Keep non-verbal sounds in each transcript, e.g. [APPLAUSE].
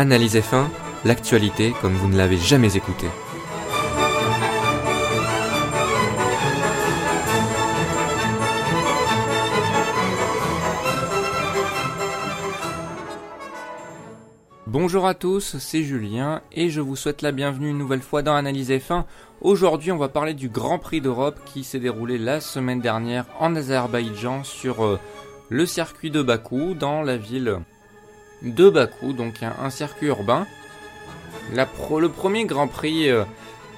Analyse F1, l'actualité comme vous ne l'avez jamais écouté. Bonjour à tous, c'est Julien et je vous souhaite la bienvenue une nouvelle fois dans Analyse F1. Aujourd'hui, on va parler du Grand Prix d'Europe qui s'est déroulé la semaine dernière en Azerbaïdjan sur euh, le circuit de Bakou dans la ville de Bakou, donc un, circuit urbain. le premier Grand Prix euh,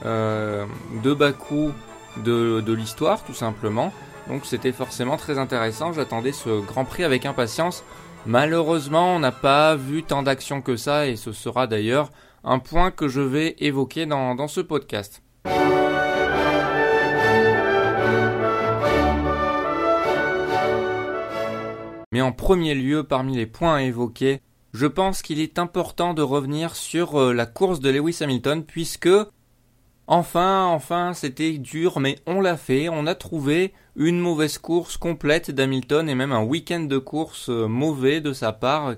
euh, de Bakou de, de l'histoire, tout simplement. Donc c'était forcément très intéressant. J'attendais ce Grand Prix avec impatience. Malheureusement, on n'a pas vu tant d'actions que ça, et ce sera d'ailleurs un point que je vais évoquer dans, dans ce podcast. Mais en premier lieu, parmi les points à évoquer, je pense qu'il est important de revenir sur euh, la course de Lewis Hamilton puisque enfin, enfin, c'était dur mais on l'a fait, on a trouvé une mauvaise course complète d'Hamilton et même un week-end de course euh, mauvais de sa part.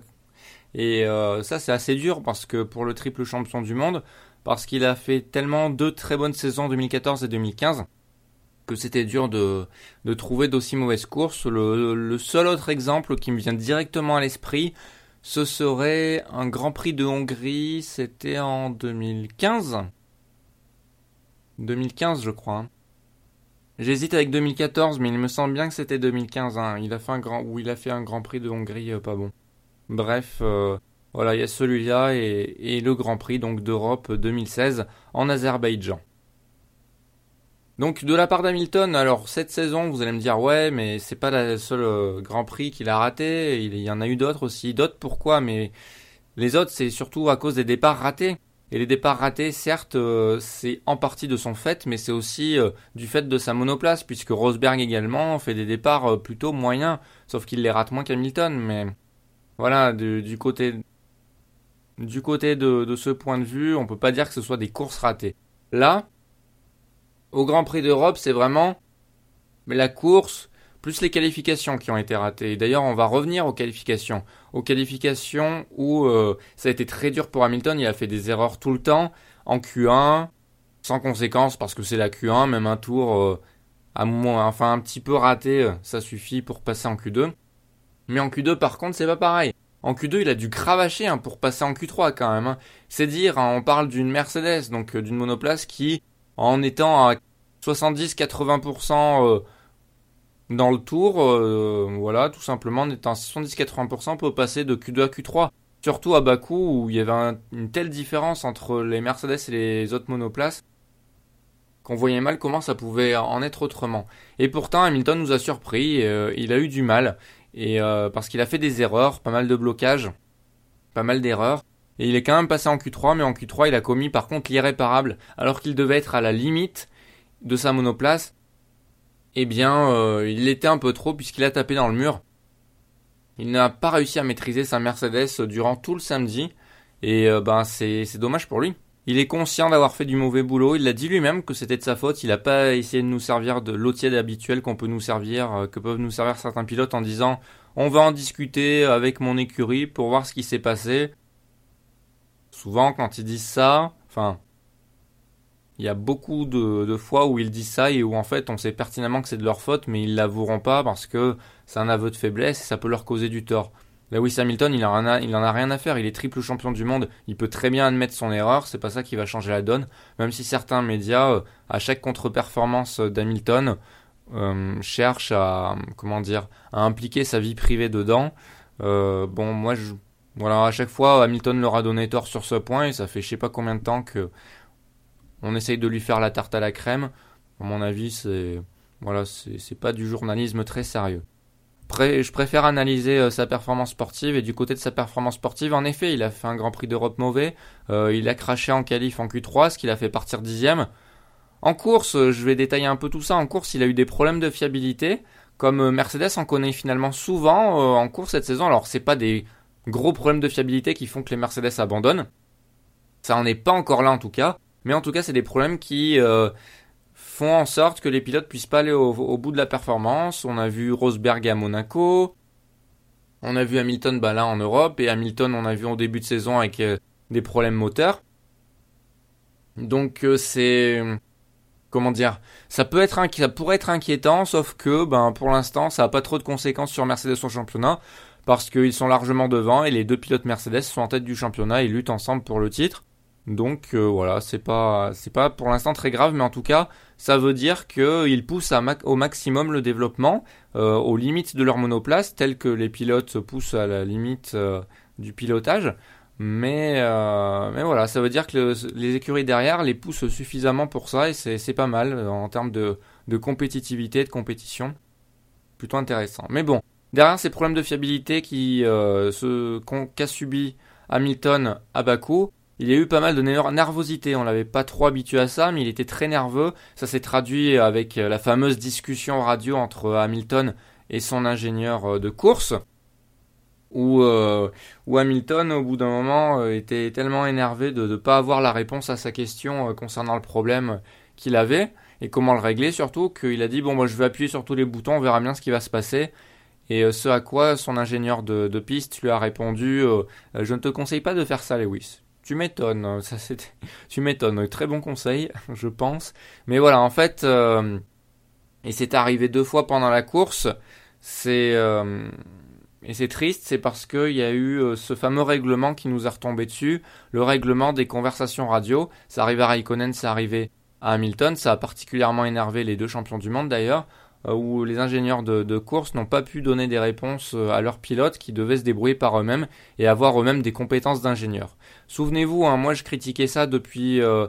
Et euh, ça c'est assez dur parce que pour le triple champion du monde, parce qu'il a fait tellement deux très bonnes saisons 2014 et 2015 que c'était dur de, de trouver d'aussi mauvaises courses. le, seul autre exemple qui me vient directement à l'esprit, ce serait un Grand Prix de Hongrie, c'était en 2015 2015 je crois. Hein. J'hésite avec 2014 mais il me semble bien que c'était 2015 hein. il a fait un grand où il a fait un Grand Prix de Hongrie euh, pas bon. Bref, euh, voilà, il y a celui-là et, et, le Grand Prix donc d'Europe 2016 en Azerbaïdjan. Donc de la part d'Hamilton, alors cette saison, vous allez me dire ouais, mais c'est pas la seule euh, Grand Prix qu'il a raté. Il y en a eu d'autres aussi. D'autres pourquoi? Mais les autres, c'est surtout à cause des départs ratés. Et les départs ratés, certes, euh, c'est en partie de son fait, mais c'est aussi euh, du fait de sa monoplace, puisque Rosberg également fait des départs plutôt moyens, sauf qu'il les rate moins qu'Hamilton. Mais voilà, du, côté du côté de, de ce point de vue, on peut pas dire que ce soit des courses ratées. Là, au Grand Prix d'Europe, c'est vraiment la course plus les qualifications qui ont été ratées. D'ailleurs, on va revenir aux qualifications. Aux qualifications où euh, ça a été très dur pour Hamilton, il a fait des erreurs tout le temps. En Q1, sans conséquence, parce que c'est la Q1, même un tour euh, à moins, enfin un petit peu raté, euh, ça suffit pour passer en Q2. Mais en Q2, par contre, c'est pas pareil. En Q2, il a dû cravacher hein, pour passer en Q3 quand même. Hein. C'est dire, hein, on parle d'une Mercedes, donc d'une monoplace qui en étant à 70-80% euh, dans le tour, euh, voilà, tout simplement en étant à 70-80%, on peut passer de Q2 à Q3. Surtout à Bakou où il y avait une telle différence entre les Mercedes et les autres monoplaces qu'on voyait mal comment ça pouvait en être autrement. Et pourtant Hamilton nous a surpris, euh, il a eu du mal et parce qu'il a fait des erreurs, pas mal de blocages, pas mal d'erreurs. Et il est quand même passé en Q3, mais en Q3, il a commis par contre l'irréparable, alors qu'il devait être à la limite de sa monoplace. Eh bien, euh, il l'était un peu trop puisqu'il a tapé dans le mur. Il n'a pas réussi à maîtriser sa Mercedes durant tout le samedi. Et euh, ben c'est dommage pour lui. Il est conscient d'avoir fait du mauvais boulot. Il l'a dit lui-même que c'était de sa faute. Il n'a pas essayé de nous servir de l'eau tiède habituelle qu'on peut nous servir, euh, que peuvent nous servir certains pilotes en disant on va en discuter avec mon écurie pour voir ce qui s'est passé. Souvent, quand ils disent ça, enfin, il y a beaucoup de, fois où ils disent ça et où en fait on sait pertinemment que c'est de leur faute, mais ils l'avoueront pas parce que c'est un aveu de faiblesse et ça peut leur causer du tort. Lewis Hamilton, il en, a, rien à faire, il est triple champion du monde, il peut très bien admettre son erreur, c'est pas ça qui va changer la donne, même si certains médias, euh, à chaque contre-performance d'Hamilton, euh, cherchent à, comment dire, à impliquer sa vie privée dedans. Euh, bon, moi, je, voilà, à chaque fois, Hamilton leur a donné tort sur ce point et ça fait je sais pas combien de temps que on essaye de lui faire la tarte à la crème. À mon avis, c'est voilà, c'est pas du journalisme très sérieux. Je préfère analyser euh, sa performance sportive et du côté de sa performance sportive, en effet, il a fait un Grand Prix d'Europe mauvais. Euh, il a craché en qualif en Q3, ce qui l'a fait partir dixième. En course, euh, je vais détailler un peu tout ça. En course, il a eu des problèmes de fiabilité, comme Mercedes en connaît finalement souvent en course cette saison. Alors, c'est pas des gros problèmes de fiabilité qui font que les Mercedes abandonnent. Ça en est pas encore là en tout cas. Mais en tout cas, c'est des problèmes qui euh, font en sorte que les pilotes puissent pas aller au, bout de la performance. On a vu Rosberg à Monaco. On a vu Hamilton bah, là en Europe. Et Hamilton, on a vu au début de saison avec euh, des problèmes moteurs. Donc c'est comment dire, ça peut être pourrait être inquiétant, sauf que ben pour l'instant ça n'a pas trop de conséquences sur Mercedes au championnat parce qu'ils sont largement devant et les deux pilotes Mercedes sont en tête du championnat et luttent ensemble pour le titre. Donc euh, voilà, c'est pas c'est pas pour l'instant très grave, mais en tout cas, ça veut dire qu'ils poussent au maximum le développement euh, aux limites de leur monoplace, tel que les pilotes poussent à la limite euh, du pilotage. Mais, mais voilà, ça veut dire que les écuries derrière les poussent suffisamment pour ça et c'est pas mal en termes de, de compétitivité, de compétition. Plutôt intéressant. Mais bon, derrière ces problèmes de fiabilité qui qu'a subi Hamilton à Bakou, il y a eu pas mal de nervosité. On l'avait pas trop habitué à ça, mais il était très nerveux. Ça s'est traduit avec euh, la fameuse discussion radio entre Hamilton et son ingénieur euh, de course. Où, euh, où Hamilton, au bout d'un moment, était tellement énervé de ne pas avoir la réponse à sa question concernant le problème qu'il avait et comment le régler surtout, qu'il a dit bon moi je vais appuyer sur tous les boutons, on verra bien ce qui va se passer. Et ce à quoi son ingénieur de, piste lui a répondu je ne te conseille pas de faire ça Lewis. Tu m'étonnes, ça c'était, [LAUGHS] tu m'étonnes. Très bon conseil, [LAUGHS] je pense. Mais voilà, en fait, euh, et c'est arrivé deux fois pendant la course. C'est euh, et c'est triste, c'est parce qu'il y a eu euh, ce fameux règlement qui nous a retombé dessus, le règlement des conversations radio. Ça arrivait à Raikkonen, ça arrivé à Hamilton. Ça a particulièrement énervé les deux champions du monde d'ailleurs. Euh, où les ingénieurs de, course n'ont pas pu donner des réponses euh, à leurs pilotes qui devaient se débrouiller par eux-mêmes et avoir eux-mêmes des compétences d'ingénieurs. Souvenez-vous, hein, moi je critiquais ça depuis euh,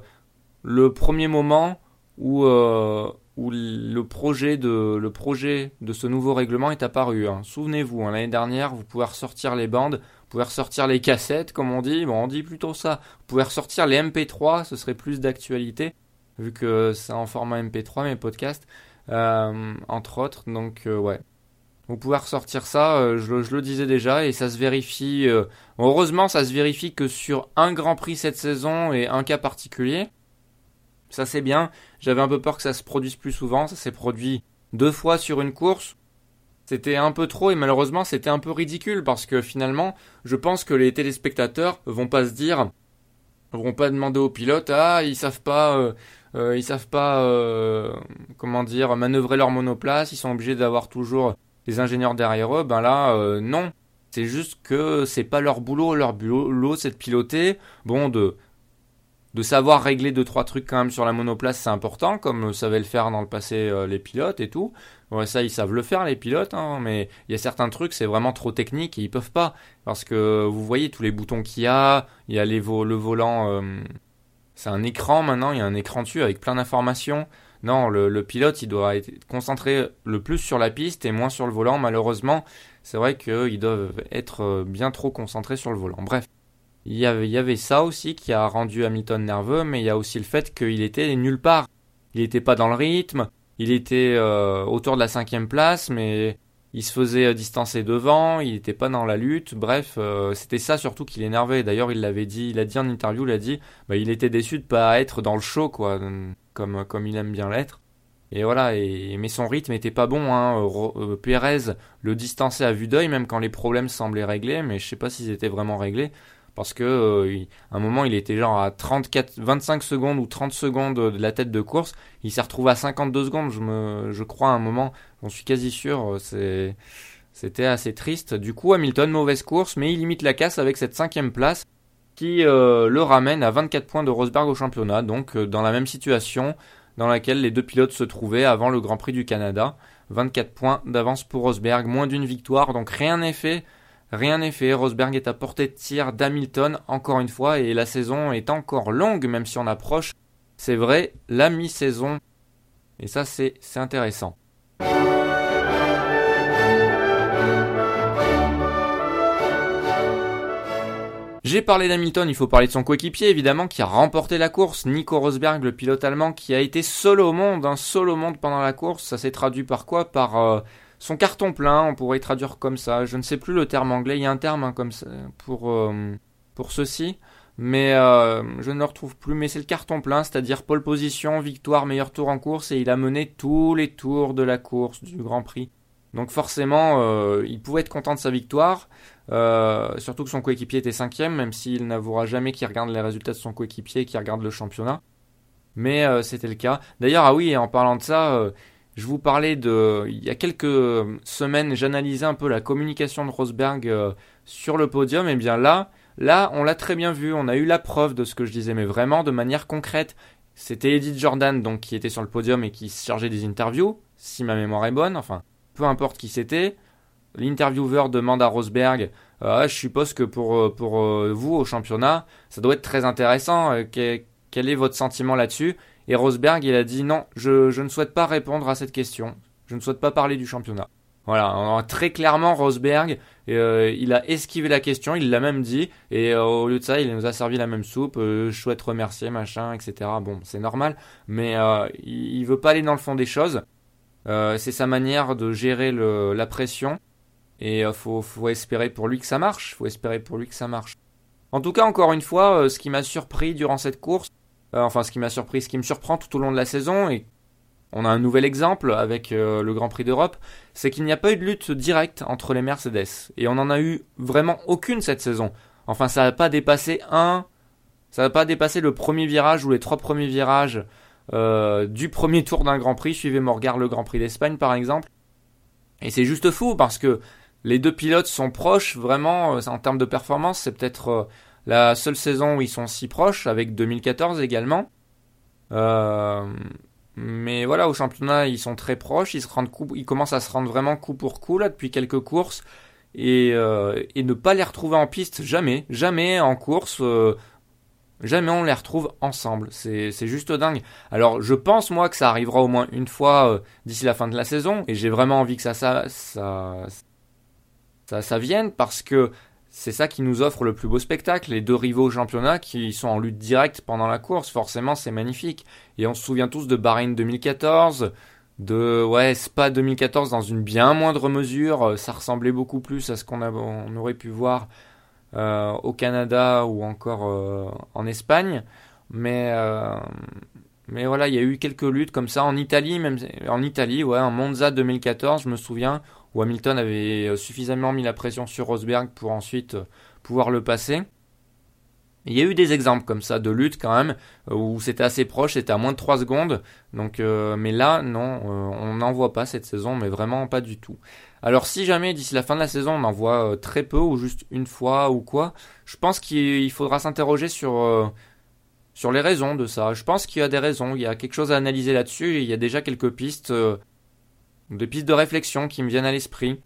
le premier moment où, où le, projet de, le projet de ce nouveau règlement est apparu. Hein. Souvenez-vous, hein, l'année dernière, vous pouvez ressortir les bandes, vous pouvez ressortir les cassettes, comme on dit, bon on dit plutôt ça, vous pouvez ressortir les MP3, ce serait plus d'actualité, vu que c'est en format MP3 mes podcasts. Euh, entre autres. Donc euh, ouais. Vous pouvez ressortir ça, euh, je, le disais déjà, et ça se vérifie. heureusement, ça se vérifie que sur un Grand Prix cette saison et un cas particulier. Ça c'est bien. J'avais un peu peur que ça se produise plus souvent. Ça s'est produit deux fois sur une course. C'était un peu trop et malheureusement c'était un peu ridicule parce que finalement, je pense que les téléspectateurs vont pas se dire, vont pas demander aux pilotes, ah ils savent pas ils savent pas euh, comment dire manœuvrer leur monoplace, ils sont obligés d'avoir toujours des ingénieurs derrière eux. Ben là, euh, non. C'est juste que c'est pas leur boulot. Leur boulot, c'est de piloter. Bon, de de savoir régler deux trois trucs quand même sur la monoplace, c'est important, comme savaient le faire dans le passé les pilotes et tout. Ouais, ça, ils savent le faire les pilotes, hein, mais il y a certains trucs, c'est vraiment trop technique et ils peuvent pas parce que vous voyez tous les boutons qu'il y a, il y a les le volant c'est un écran maintenant, il y a un écran dessus avec plein d'informations. Non, le, pilote, il doit être concentré le plus sur la piste et moins sur le volant. Malheureusement, c'est vrai qu'ils doivent être euh, bien trop concentrés sur le volant. Bref, il y, avait, ça aussi qui a rendu Hamilton nerveux, mais il y a aussi le fait qu'il était nulle part. Il n'était pas dans le rythme, il était euh, autour de la cinquième place, mais il se faisait euh, distancer devant, il n'était pas dans la lutte, bref, euh, c'était ça surtout qui l'énervait. D'ailleurs, il l'avait dit, il a dit en interview, il a dit, bah, il était déçu de pas être dans le show, quoi, comme, comme il aime bien l'être. Et voilà, et, mais son rythme était pas bon. Hein. Euh, Pérez le distançait à vue d'œil, même quand les problèmes semblaient réglés, mais je sais pas s'ils étaient vraiment réglés parce que euh, à un moment il était genre à 34 25 secondes ou 30 secondes de la tête de course. Il s'est retrouvé à 52 secondes je crois à un moment. J'en suis quasi sûr euh, c'était assez triste. Du coup Hamilton mauvaise course mais il limite la casse avec cette cinquième place qui euh, le ramène à 24 points de Rosberg au championnat. Donc dans la même situation dans laquelle les deux pilotes se trouvaient avant le Grand Prix du Canada. 24 points d'avance pour Rosberg moins d'une victoire. Donc rien n'est fait Rien n'est fait, Rosberg est à portée de tir d'Hamilton encore une fois et la saison est encore longue même si on approche, c'est vrai, la mi-saison. Et ça c'est intéressant. J'ai parlé d'Hamilton, il faut parler de son coéquipier évidemment qui a remporté la course, Nico Rosberg, le pilote allemand qui a été solo au monde, un solo au monde pendant la course, ça s'est traduit par quoi? Par euh, son carton plein, on pourrait traduire comme ça. Je ne sais plus le terme anglais, il y a un terme hein, comme ça pour, euh, ceci, mais euh, je ne le retrouve plus. Mais c'est le carton plein, c'est-à-dire pole position, victoire, meilleur tour en course, et il a mené tous les tours de la course du Grand Prix. Donc forcément, euh, il pouvait être content de sa victoire. surtout que son coéquipier était cinquième, même s'il n'avouera jamais qu'il regarde les résultats de son coéquipier et qu'il regarde le championnat. Mais c'était le cas. D'ailleurs, ah oui, en parlant de ça, je vous parlais de... Il y a quelques semaines, j'analysais un peu la communication de Rosberg sur le podium. Et bien là, là, on l'a très bien vu. On a eu la preuve de ce que je disais, mais vraiment de manière concrète. C'était Edith Jordan donc qui était sur le podium et qui se chargeait des interviews, si ma mémoire est bonne. Enfin, peu importe qui c'était. L'intervieweur demande à Rosberg ah, Je suppose que pour, euh, euh, vous au championnat, ça doit être très intéressant. Euh, quel est votre sentiment là-dessus? Et Rosberg, il a dit Non, je, je ne souhaite pas répondre à cette question. Je ne souhaite pas parler du championnat. Voilà, très clairement, Rosberg, euh, il a esquivé la question, il l'a même dit, et euh, au lieu de ça, il nous a servi la même soupe, euh, je souhaite remercier, machin, etc. Bon, c'est normal, mais il, il, veut pas aller dans le fond des choses. c'est sa manière de gérer la pression, et faut, faut espérer pour lui que ça marche, faut espérer pour lui que ça marche. En tout cas, encore une fois, ce qui m'a surpris durant cette course, enfin ce qui m'a surpris, ce qui me surprend tout au long de la saison, et on a un nouvel exemple avec euh, le Grand Prix d'Europe, c'est qu'il n'y a pas eu de lutte directe entre les Mercedes. Et on n'en a eu vraiment aucune cette saison. Enfin, ça n'a pas dépassé un. Ça n'a pas dépassé le premier virage ou les trois premiers virages euh, du premier tour d'un Grand Prix. Suivez-moi, regarde le Grand Prix d'Espagne par exemple. Et c'est juste fou parce que les deux pilotes sont proches, vraiment, euh, en termes de performance. C'est peut-être la seule saison où ils sont si proches, avec 2014 également. Euh, mais voilà, au championnat, ils sont très proches. Ils, se rendent coup, ils commencent à se rendre vraiment coup pour coup là depuis quelques courses. Et, euh, et ne pas les retrouver en piste, jamais. Jamais en course. Euh, jamais on les retrouve ensemble. C'est, juste dingue. Alors je pense moi que ça arrivera au moins une fois euh, d'ici la fin de la saison. Et j'ai vraiment envie que ça, ça, ça, ça vienne parce que c'est ça qui nous offre le plus beau spectacle. Les deux rivaux au championnat qui sont en lutte directe pendant la course, forcément c'est magnifique. Et on se souvient tous de Bahreïn 2014, de ouais Spa 2014 dans une bien moindre mesure. Ça ressemblait beaucoup plus à ce qu'on aurait pu voir euh, au Canada ou encore euh, en Espagne. Mais euh, mais voilà, il y a eu quelques luttes comme ça en Italie, même en Italie, ouais, en Monza 2014, je me souviens où Hamilton avait euh, suffisamment mis la pression sur Rosberg pour ensuite euh, pouvoir le passer. Il y a eu des exemples comme ça de lutte quand même euh, où c'était assez proche, c'était à moins de 3 secondes. Donc, mais là, non, on n'en voit pas cette saison, mais vraiment pas du tout. Alors si jamais d'ici la fin de la saison on en voit très peu ou juste une fois ou quoi, je pense qu'il faudra s'interroger sur sur les raisons de ça. Je pense qu'il y a des raisons, il y a quelque chose à analyser là-dessus. Il y a déjà quelques pistes des pistes de réflexion qui me viennent à l'esprit.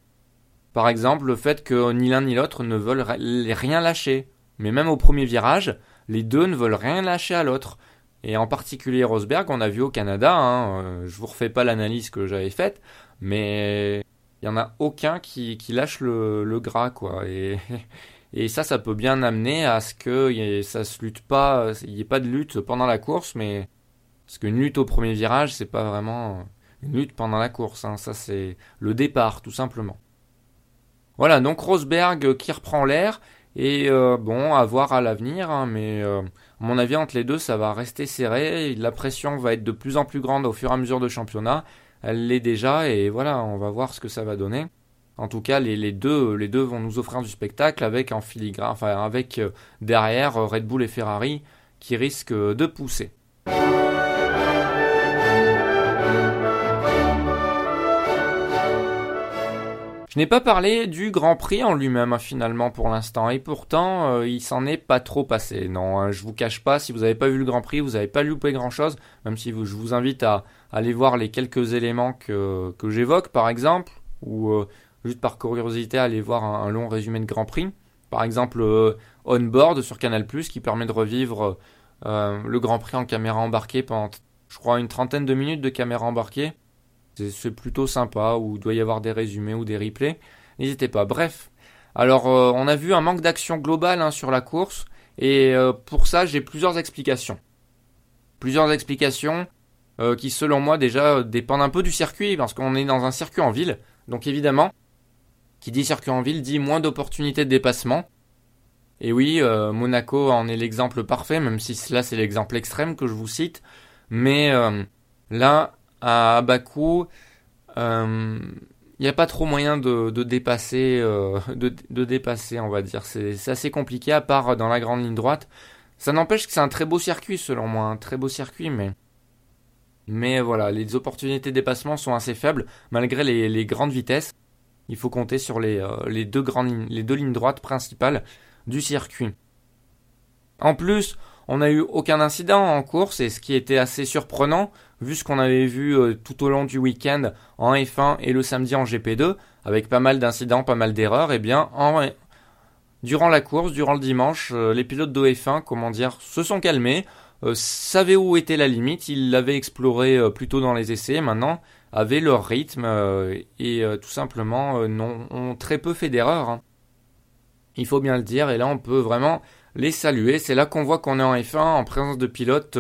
Par exemple, le fait que ni l'un ni l'autre ne veulent rien lâcher. Mais même au premier virage, les deux ne veulent rien lâcher à l'autre. Et en particulier Rosberg, on a vu au Canada, hein, euh, je vous refais pas l'analyse que j'avais faite, mais il y en a aucun qui, lâche le, gras, quoi. Et, [LAUGHS] et ça, ça peut bien amener à ce que ça se lutte pas, il n'y ait pas de lutte pendant la course, mais parce qu'une lutte au premier virage, c'est pas vraiment une lutte pendant la course. Hein. Ça, c'est le départ, tout simplement. Voilà, donc Rosberg qui reprend l'air. Et euh, bon, à voir à l'avenir, hein, mais euh, à mon avis, entre les deux, ça va rester serré. La pression va être de plus en plus grande au fur et à mesure de championnat. Elle l'est déjà, et voilà, on va voir ce que ça va donner. En tout cas, les, deux, les deux vont nous offrir du spectacle avec en filigrane, enfin avec euh, derrière Red Bull et Ferrari qui risquent de pousser. Je n'ai pas parlé du Grand Prix en lui-même hein, finalement pour l'instant et pourtant euh, il s'en est pas trop passé. Non, hein, je vous cache pas, si vous n'avez pas vu le Grand Prix, vous n'avez pas loupé grand-chose, même si je vous invite à, aller voir les quelques éléments que, que j'évoque par exemple, ou euh, juste par curiosité aller voir un, long résumé de Grand Prix. Par exemple euh, On Board sur Canal ⁇ qui permet de revivre le Grand Prix en caméra embarquée pendant je crois une trentaine de minutes de caméra embarquée. C'est plutôt sympa, où il doit y avoir des résumés ou des replays. N'hésitez pas. Bref. Alors, euh, on a vu un manque d'action globale hein, sur la course. Et euh, pour ça, j'ai plusieurs explications. Plusieurs explications euh, qui, selon moi, déjà dépendent un peu du circuit, parce qu'on est dans un circuit en ville. Donc, évidemment, qui dit circuit en ville dit moins d'opportunités de dépassement. Et oui, Monaco en est l'exemple parfait, même si cela c'est l'exemple extrême que je vous cite. Mais là, à Bakou, euh, il n'y a pas trop moyen de, dépasser, euh, de, dépasser, on va dire. C'est assez compliqué à part dans la grande ligne droite. Ça n'empêche que c'est un très beau circuit selon moi, un très beau circuit, mais mais voilà, les opportunités de dépassement sont assez faibles malgré les, grandes vitesses. Il faut compter sur les, euh, les deux grandes les deux lignes droites principales du circuit. En plus, on n'a eu aucun incident en course et ce qui était assez surprenant vu ce qu'on avait vu euh, tout au long du week-end en F1 et le samedi en GP2 avec pas mal d'incidents, pas mal d'erreurs, eh bien en, durant la course, durant le dimanche, euh, les pilotes de F1, comment dire, se sont calmés, euh, savaient où était la limite, ils l'avaient exploré plus tôt dans les essais, maintenant avaient leur rythme et tout simplement ont très peu fait d'erreurs. Hein. Il faut bien le dire, et là on peut vraiment les saluer. C'est là qu'on voit qu'on est en F1 en présence de pilotes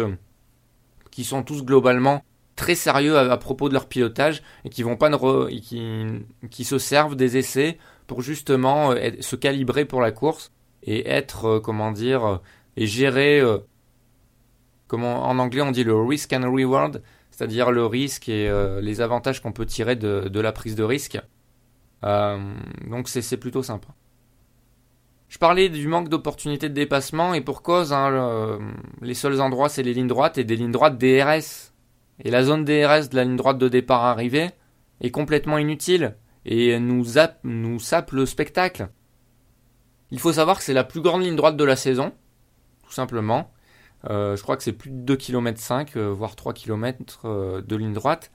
qui sont tous globalement très sérieux à, propos de leur pilotage et qui vont pas qui, qui se servent des essais pour justement euh, se calibrer pour la course et être euh, comment dire et gérer comment en anglais on dit le risk and reward c'est-à-dire le risque et les avantages qu'on peut tirer de, de, la prise de risque. Donc c'est plutôt sympa je parlais du manque d'opportunités de dépassement et pour cause, hein, les seuls endroits c'est les lignes droites et des lignes droites DRS. Et la zone DRS de la ligne droite de départ arrivée est complètement inutile et nous, nous sape le spectacle. Il faut savoir que c'est la plus grande ligne droite de la saison, tout simplement. Euh, je crois que c'est plus de 2 km 5, voire 3 km euh, de ligne droite.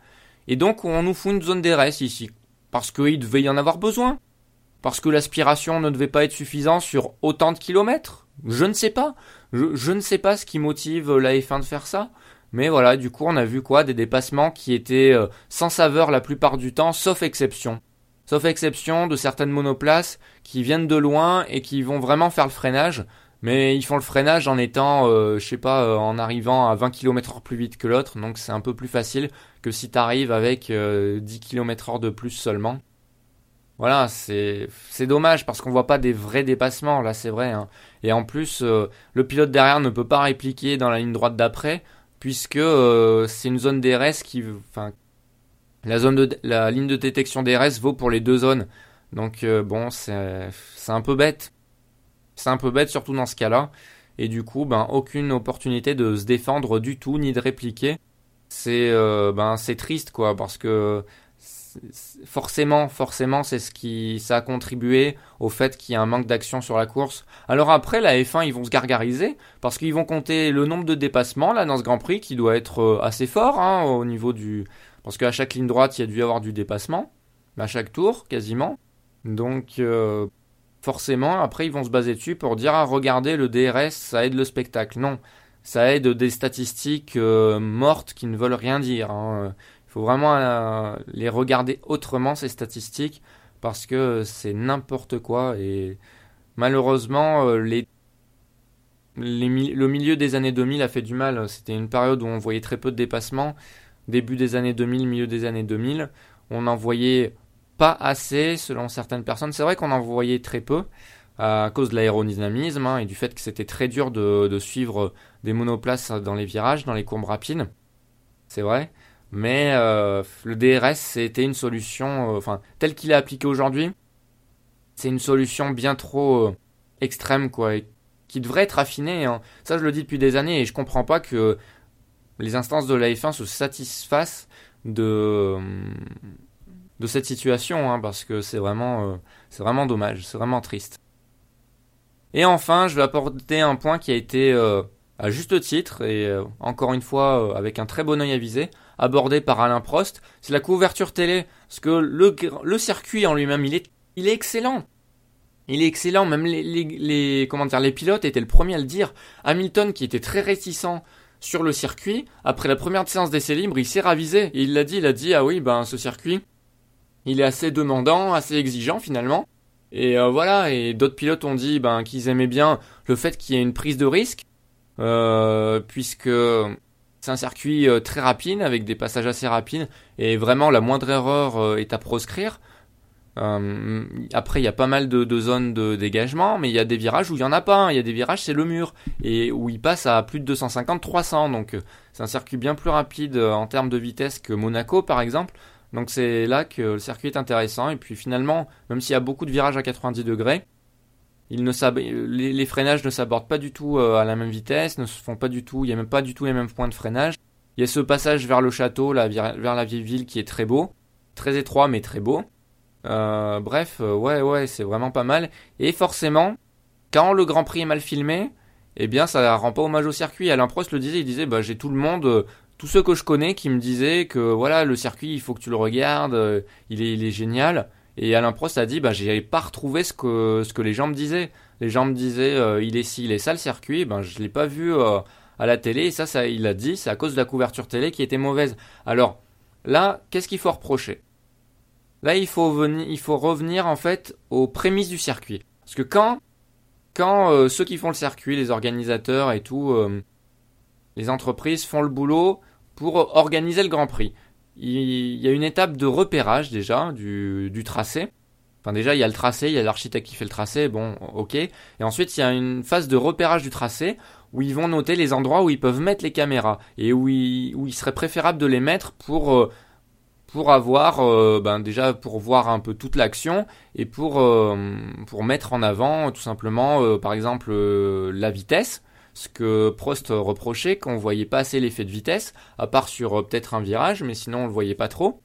Et donc on nous fout une zone DRS ici, parce qu'il devait y en avoir besoin. Parce que l'aspiration ne devait pas être suffisante sur autant de kilomètres Je ne sais pas. Je, ne sais pas ce qui motive la F1 de faire ça. Mais voilà, du coup, on a vu quoi? Des dépassements qui étaient euh, sans saveur la plupart du temps, sauf exception. Sauf exception de certaines monoplaces qui viennent de loin et qui vont vraiment faire le freinage. Mais ils font le freinage en étant, euh, je sais pas, euh, en arrivant à 20 km/h plus vite que l'autre. Donc c'est un peu plus facile que si tu arrives avec 10 km/h de plus seulement. Voilà, c'est dommage parce qu'on voit pas des vrais dépassements là, c'est vrai. Hein. Et en plus, euh, le pilote derrière ne peut pas répliquer dans la ligne droite d'après puisque euh, c'est une zone DRS qui, enfin, la de la ligne de détection DRS vaut pour les deux zones. Donc euh, bon, c'est un peu bête. C'est un peu bête surtout dans ce cas-là. Et du coup, ben aucune opportunité de se défendre du tout ni de répliquer. C'est ben c'est triste quoi parce que forcément, forcément, c'est ce qui ça a contribué au fait qu'il y a un manque d'action sur la course. Alors après, la F1, ils vont se gargariser parce qu'ils vont compter le nombre de dépassements là dans ce Grand Prix qui doit être euh, assez fort hein, au niveau du parce qu'à chaque ligne droite, il y a dû y avoir du dépassement à chaque tour quasiment. Donc euh, forcément, après, ils vont se baser dessus pour dire ah regardez le DRS, ça aide le spectacle. Non, ça aide des statistiques euh, mortes qui ne veulent rien dire. Hein faut vraiment euh, les regarder autrement ces statistiques parce que c'est n'importe quoi et malheureusement euh, les, le milieu des années 2000 a fait du mal. C'était une période où on voyait très peu de dépassements. Début des années 2000, milieu des années 2000, on n'en voyait pas assez selon certaines personnes. C'est vrai qu'on en voyait très peu à cause de l'aérodynamisme hein, et du fait que c'était très dur de, de, suivre des monoplaces dans les virages, dans les courbes rapides. C'est vrai. Mais euh, le DRS, c'était une solution, euh, enfin, telle qu'il est appliqué aujourd'hui, c'est une solution bien trop euh, extrême, quoi, et qui devrait être affinée. Hein. Ça, je le dis depuis des années, et je comprends pas que les instances de la F1 se satisfassent de, de cette situation, hein, parce que c'est vraiment, c'est vraiment dommage, c'est vraiment triste. Et enfin, je vais apporter un point qui a été à juste titre, et encore une fois avec un très bon œil avisé, abordé par Alain Prost, c'est la couverture télé. Parce que le, circuit en lui-même, il est, excellent. Il est excellent, même les, les, comment dire, les pilotes étaient le premier à le dire. Hamilton, qui était très réticent sur le circuit, après la première séance d'essai libre, il s'est ravisé. Et il l'a dit, il a dit, ah oui, ben ce circuit, il est assez demandant, assez exigeant finalement. Et euh, voilà, et d'autres pilotes ont dit ben, qu'ils aimaient bien le fait qu'il y ait une prise de risque, euh, puisque c'est un circuit euh, très rapide, avec des passages assez rapides, et vraiment la moindre erreur euh, est à proscrire. Euh, après, il y a pas mal de, zones de dégagement, mais il y a des virages où il y en a pas. Il y a des virages, c'est le mur, et où il passe à plus de 250-300. Donc, c'est un circuit bien plus rapide en termes de vitesse que Monaco, par exemple. Donc c'est là que le circuit est intéressant. Et puis finalement, même s'il y a beaucoup de virages à 90 degrés, ne les, freinages ne s'abordent pas du tout euh, à la même vitesse, ne se font pas du tout, il n'y a même pas du tout les mêmes points de freinage. Il y a ce passage vers le château, là, vers la vieille ville qui est très beau, très étroit mais très beau. Euh, bref, euh, ouais, ouais, c'est vraiment pas mal. Et forcément, quand le Grand Prix est mal filmé, eh bien, ça rend pas hommage au circuit. Alain Prost le disait, il disait, bah, j'ai tout le monde, tous ceux que je connais qui me disaient que voilà, le circuit, il faut que tu le regardes, il, est, il est génial. Et Alain Prost a dit, bah, j'ai pas retrouvé ce que, les gens me disaient. Les gens me disaient, il est ci, il est ça le circuit, ben, je l'ai pas vu à la télé. Et ça, il a dit, c'est à cause de la couverture télé qui était mauvaise. Alors, là, qu'est-ce qu'il faut reprocher? Là, il faut, il faut revenir en fait aux prémices du circuit. Parce que quand, euh, ceux qui font le circuit, les organisateurs et tout, euh, les entreprises font le boulot pour organiser le Grand Prix, il, y a une étape de repérage déjà du, du tracé. Enfin déjà il y a le tracé, il y a l'architecte qui fait le tracé, bon ok. Et ensuite il y a une phase de repérage du tracé où ils vont noter les endroits où ils peuvent mettre les caméras et où il, où il serait préférable de les mettre pour euh, pour avoir euh, ben déjà pour voir un peu toute l'action et pour euh, pour mettre en avant tout simplement par exemple la vitesse ce que Prost reprochait qu'on voyait pas assez l'effet de vitesse à part sur peut-être un virage mais sinon on le voyait pas trop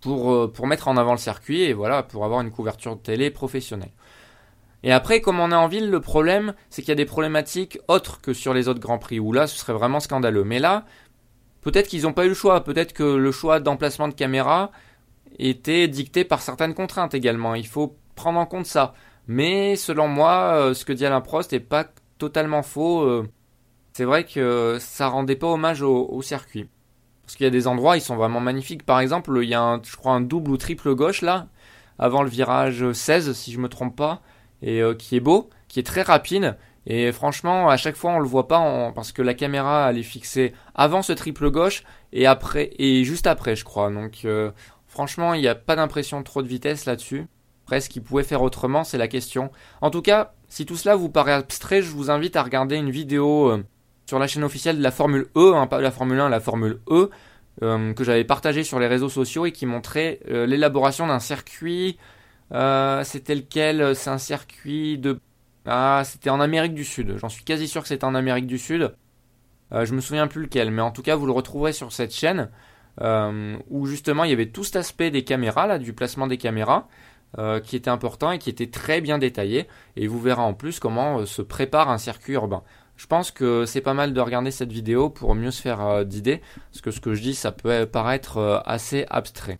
pour pour mettre en avant le circuit et voilà pour avoir une couverture de télé professionnelle et après, comme on est en ville, le problème, c'est qu'il y a des problématiques autres que sur les autres Grands Prix, où là, ce serait vraiment scandaleux. Mais là, Peut-être qu'ils n'ont pas eu le choix, peut-être que le choix d'emplacement de caméra était dicté par certaines contraintes également. Il faut prendre en compte ça. Mais selon moi, euh, ce que dit Alain Prost n'est pas totalement faux. Euh. C'est vrai que ça rendait pas hommage au, circuit. Parce qu'il y a des endroits, ils sont vraiment magnifiques. Par exemple, il y a, un, je crois, un double ou triple gauche là, avant le virage 16, si je me trompe pas, et euh, qui est beau, qui est très rapide. Et franchement, à chaque fois, on le voit pas parce que la caméra elle est fixée avant ce triple gauche et après et juste après, je crois. Donc euh, franchement, il n'y a pas d'impression trop de vitesse là-dessus. Après, ce qu'il pouvait faire autrement, c'est la question. En tout cas, si tout cela vous paraît abstrait, je vous invite à regarder une vidéo euh, sur la chaîne officielle de la Formule E, hein, pas la Formule 1, la Formule E, euh, que j'avais partagé sur les réseaux sociaux et qui montrait l'élaboration d'un circuit. C'était lequel C'est un circuit de ah, c'était en Amérique du Sud. J'en suis quasi sûr que c'était en Amérique du Sud. Euh, je me souviens plus lequel, mais en tout cas, vous le retrouverez sur cette chaîne euh, où justement il y avait tout cet aspect des caméras, là, du placement des caméras, euh, qui était important et qui était très bien détaillé. Et vous verrez en plus comment se prépare un circuit urbain. Je pense que c'est pas mal de regarder cette vidéo pour mieux se faire d'idées, parce que ce que je dis, ça peut paraître assez abstrait.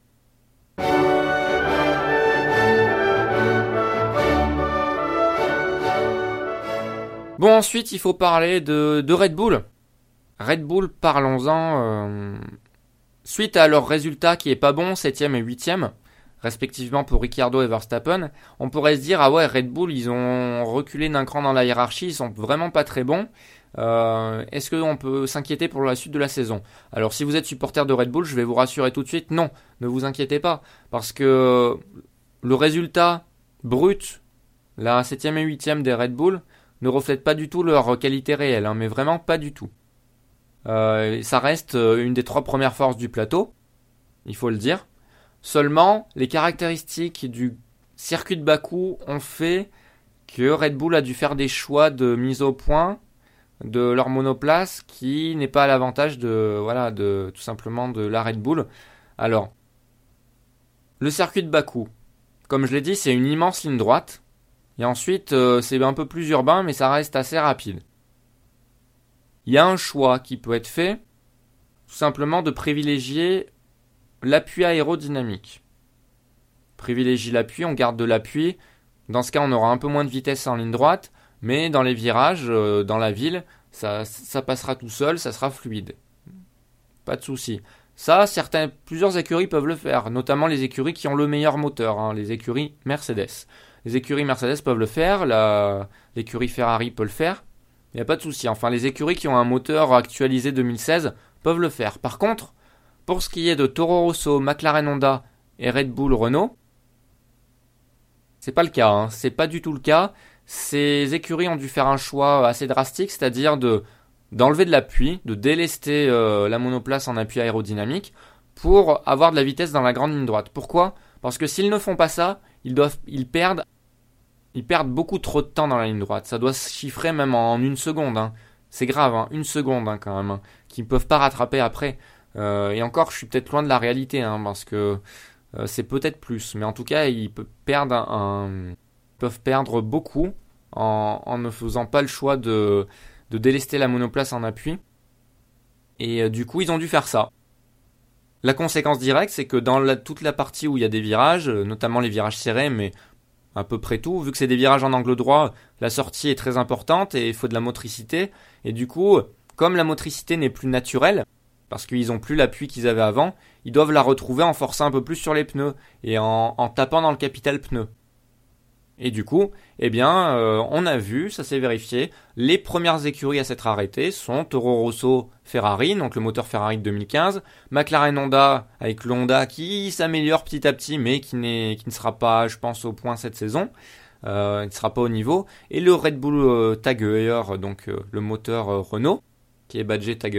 Bon, ensuite, il faut parler de, Red Bull. Red Bull, parlons-en. Euh, suite à leur résultat qui est pas bon, 7ème et 8ème, respectivement pour Ricciardo et Verstappen, on pourrait se dire, ah ouais, Red Bull, ils ont reculé d'un cran dans la hiérarchie, ils sont vraiment pas très bons. Euh, est-ce qu'on peut s'inquiéter pour la suite de la saison? Alors si vous êtes supporter de Red Bull, je vais vous rassurer tout de suite, non, ne vous inquiétez pas, parce que le résultat brut, la 7ème et 8ème des Red Bull, ne reflètent pas du tout leur qualité réelle, hein, mais vraiment pas du tout. Euh, ça reste euh, une des trois premières forces du plateau, il faut le dire. Seulement, les caractéristiques du circuit de Bakou ont fait que Red Bull a dû faire des choix de mise au point de leur monoplace qui n'est pas à l'avantage de voilà de tout simplement de la Red Bull. Alors, le circuit de Bakou, comme je l'ai dit, c'est une immense ligne droite et ensuite, euh, c'est un peu plus urbain, mais ça reste assez rapide. Il y a un choix qui peut être fait, tout simplement de privilégier l'appui aérodynamique. Privilégie l'appui, on garde de l'appui. Dans ce cas, on aura un peu moins de vitesse en ligne droite, mais dans les virages, euh, dans la ville, ça, passera tout seul, ça sera fluide. Pas de souci. Ça, certains, plusieurs écuries peuvent le faire, notamment les écuries qui ont le meilleur moteur, hein, les écuries Mercedes. Les écuries Mercedes peuvent le faire, l'écurie Ferrari peut le faire. Il n'y a pas de souci. Enfin, les écuries qui ont un moteur actualisé 2016 peuvent le faire. Par contre, pour ce qui est de Toro Rosso, McLaren Honda et Red Bull Renault, c'est pas le cas. Hein. C'est pas du tout le cas. Ces écuries ont dû faire un choix assez drastique, c'est-à-dire de d'enlever de l'appui, de délester euh, la monoplace en appui aérodynamique pour avoir de la vitesse dans la grande ligne droite. Pourquoi? Parce que s'ils ne font pas ça, ils, perdent, beaucoup trop de temps dans la ligne droite. Ça doit se chiffrer même en une seconde. Hein. C'est grave, hein. une seconde hein, quand même, qu'ils ne peuvent pas rattraper après. Euh, et encore, je suis peut-être loin de la réalité, hein, parce que euh, c'est peut-être plus. Mais en tout cas, ils peuvent perdre, un, peuvent perdre beaucoup en, en, ne faisant pas le choix de, de délester la monoplace en appui. Et euh, du coup, ils ont dû faire ça. La conséquence directe, c'est que dans la, toute la partie où il y a des virages, notamment les virages serrés, mais à peu près tout, vu que c'est des virages en angle droit, la sortie est très importante et il faut de la motricité. Et du coup, comme la motricité n'est plus naturelle, parce qu'ils n'ont plus l'appui qu'ils avaient avant, ils doivent la retrouver en forçant un peu plus sur les pneus et en, tapant dans le capital pneu. Et du coup, eh bien, euh, on a vu, ça s'est vérifié, les premières écuries à s'être arrêtées sont Toro Rosso Ferrari, donc le moteur Ferrari de 2015, McLaren Honda avec le qui s'améliore petit à petit, mais qui, qui ne sera pas, je pense, au point cette saison, euh, il ne sera pas au niveau, et le Red Bull euh, donc euh, le moteur Renault, qui est badgé Tag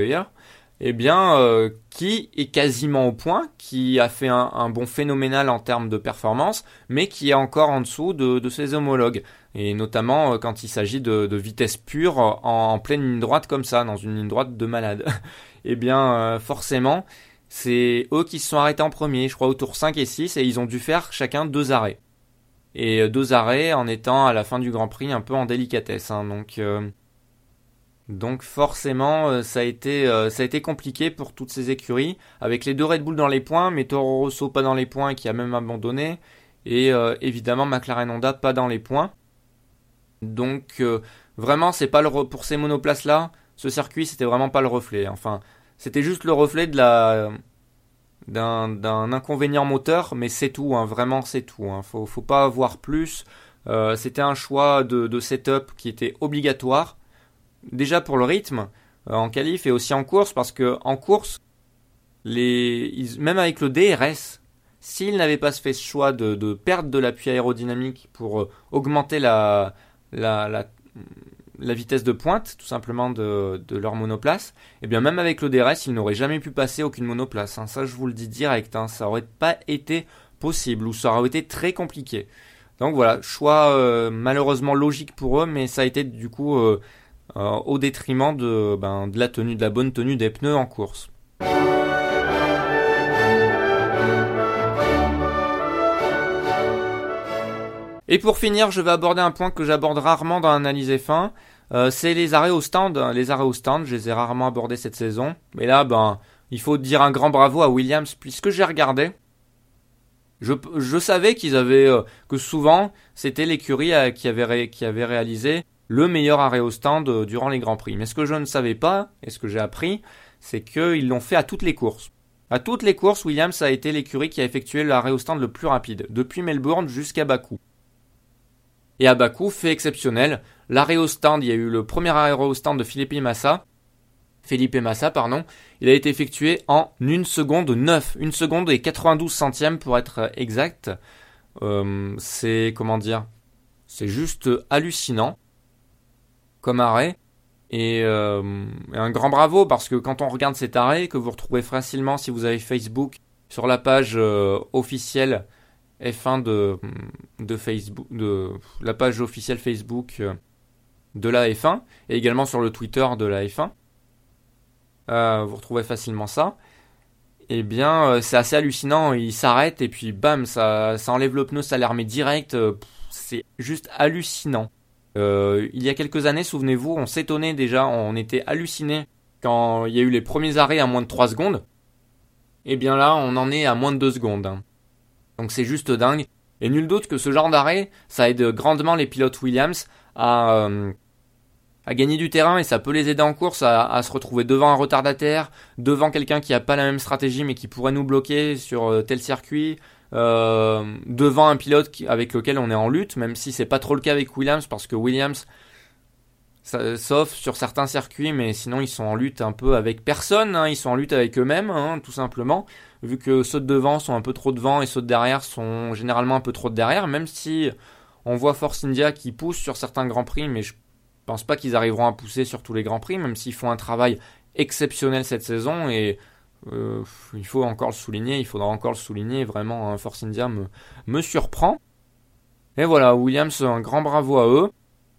eh bien, euh, qui est quasiment au point, qui a fait un, bon phénoménal en termes de performance, mais qui est encore en dessous de, ses homologues. Et notamment euh, quand il s'agit de, vitesse pure en, pleine ligne droite comme ça, dans une ligne droite de malade. [LAUGHS] eh bien, euh, forcément, c'est eux qui se sont arrêtés en premier, je crois au tour 5 et 6, et ils ont dû faire chacun deux arrêts. Et deux arrêts en étant à la fin du Grand Prix un peu en délicatesse. Hein, donc donc forcément, euh, ça a été euh, ça a été compliqué pour toutes ces écuries, avec les deux Red Bull dans les points, mais Toro Rosso pas dans les points, qui a même abandonné, et euh, évidemment McLaren Honda pas dans les points. Donc vraiment, c'est pas le pour ces monoplaces là, ce circuit c'était vraiment pas le reflet. Enfin, c'était juste le reflet de la d'un inconvénient moteur, mais c'est tout, hein, vraiment c'est tout. Hein. Faut, faut pas avoir plus. c'était un choix de, de setup qui était obligatoire déjà pour le rythme euh, en qualif et aussi en course parce que en course, les, même avec le DRS, s'ils n'avaient pas fait ce choix de, de perdre de l'appui aérodynamique pour euh, augmenter la, la, la, la, vitesse de pointe, tout simplement, de, de, leur monoplace, et eh bien même avec le DRS, ils n'auraient jamais pu passer aucune monoplace. Hein. Ça, je vous le dis direct, hein. ça aurait pas été possible ou ça aurait été très compliqué. Donc voilà, choix euh, malheureusement logique pour eux, mais ça a été du coup au détriment de, ben, de la bonne tenue des pneus en course. Et pour finir, je vais aborder un point que j'aborde rarement dans l'analyse F1. Euh, c'est les arrêts au stand. Les arrêts au stand, je les ai rarement abordés cette saison. Mais là, ben, il faut dire un grand bravo à Williams puisque j'ai regardé. Je, savais qu'ils avaient euh, que souvent c'était l'écurie qui avait réalisé le meilleur arrêt au stand euh, durant les Grands Prix. Mais ce que je ne savais pas, et ce que j'ai appris, c'est qu'ils l'ont fait à toutes les courses. À toutes les courses, Williams a été l'écurie qui a effectué l'arrêt au stand le plus rapide, depuis Melbourne jusqu'à Bakou. Et à Bakou, fait exceptionnel, l'arrêt au stand, il y a eu le premier arrêt au stand de Philippe Massa, Felipe Massa, pardon, il a été effectué en 1 seconde 9, 1 seconde et 92 centièmes pour être exact. Euh, c'est, comment dire, c'est juste hallucinant comme arrêt. Euh, et, un grand bravo parce que quand on regarde cet arrêt, que vous retrouvez facilement si vous avez Facebook sur la page euh, officielle F1 de, de Facebook, de la page officielle Facebook euh, de la F1 et également sur le Twitter de la F1, vous retrouvez facilement ça. et eh bien, c'est assez hallucinant. Il s'arrête et puis bam, ça, ça enlève le pneu, ça remet direct. c'est juste hallucinant. Euh, il y a quelques années, souvenez-vous, on s'étonnait déjà, on était halluciné quand il y a eu les premiers arrêts à moins de 3 secondes. Et eh bien là, on en est à moins de 2 secondes. Hein. Donc c'est juste dingue. Et nul doute que ce genre d'arrêt, ça aide grandement les pilotes Williams à, euh, à gagner du terrain et ça peut les aider en course à, se retrouver devant un retardataire, devant quelqu'un qui a pas la même stratégie mais qui pourrait nous bloquer sur euh, tel circuit, euh, devant un pilote avec lequel on est en lutte, même si c'est pas trop le cas avec Williams, parce que Williams, sauf sur certains circuits, mais sinon ils sont en lutte un peu avec personne, hein. ils sont en lutte avec eux-mêmes, hein, tout simplement, vu que ceux de devant sont un peu trop devant et ceux de derrière sont généralement un peu trop de derrière, même si on voit Force India qui pousse sur certains grands prix, mais je pense pas qu'ils arriveront à pousser sur tous les grands prix, même s'ils font un travail exceptionnel cette saison et Euh, il faut encore le souligner, il faudra encore le souligner. Vraiment, hein, Force India me, surprend. Et voilà, Williams, un grand bravo à eux.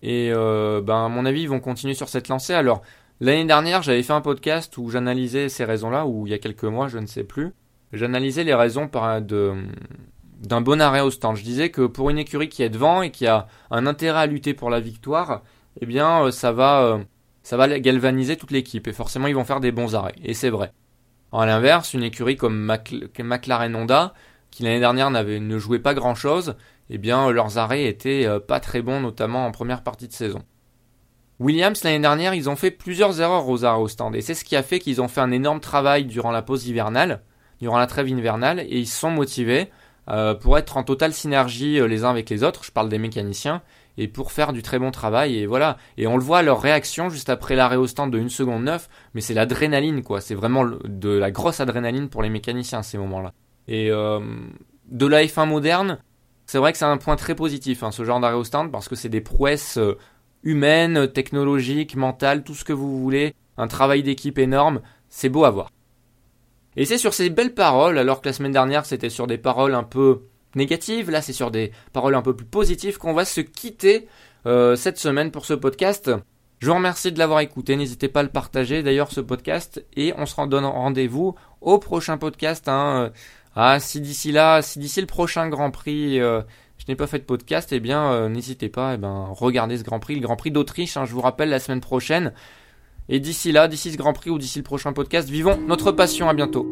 Et euh, ben, à mon avis, ils vont continuer sur cette lancée. Alors, l'année dernière, j'avais fait un podcast où j'analysais ces raisons-là, ou il y a quelques mois, je ne sais plus. J'analysais les raisons d'un bon arrêt au stand. Je disais que pour une écurie qui est devant et qui a un intérêt à lutter pour la victoire, eh bien, ça va ça va galvaniser toute l'équipe et forcément ils vont faire des bons arrêts. Et c'est vrai. À l'inverse, une écurie comme McLaren Honda, qui l'année dernière ne jouait pas grand chose, eh bien leurs arrêts étaient euh, pas très bons, notamment en première partie de saison. Williams l'année dernière, ils ont fait plusieurs erreurs aux arrêts au stand et c'est ce qui a fait qu'ils ont fait un énorme travail durant la pause hivernale, durant la trêve hivernale et ils se sont motivés euh, pour être en totale synergie euh, les uns avec les autres. Je parle des mécaniciens et pour faire du très bon travail. Et voilà. Et on le voit, leur réaction juste après l'arrêt au stand de 1 seconde 9, mais c'est l'adrénaline, quoi. C'est vraiment de la grosse adrénaline pour les mécaniciens, ces moments-là. Et euh, de la F1 moderne, c'est vrai que c'est un point très positif, hein, ce genre d'arrêt au stand, parce que c'est des prouesses euh, humaines, technologiques, mentales, tout ce que vous voulez. Un travail d'équipe énorme. C'est beau à voir. Et c'est sur ces belles paroles, alors que la semaine dernière c'était sur des paroles un peu négatives. Là, c'est sur des paroles un peu plus positives qu'on va se quitter euh, cette semaine pour ce podcast. Je vous remercie de l'avoir écouté. N'hésitez pas à le partager d'ailleurs ce podcast et on se donne rendez-vous au prochain podcast. Hein. Ah, si d'ici là, si d'ici le prochain Grand Prix, euh, je n'ai pas fait de podcast, eh bien, euh, n'hésitez pas, eh ben, regardez ce Grand Prix, le Grand Prix d'Autriche. Hein, je vous rappelle la semaine prochaine. Et d'ici là, d'ici ce Grand Prix ou d'ici le prochain podcast, vivons notre passion. À bientôt.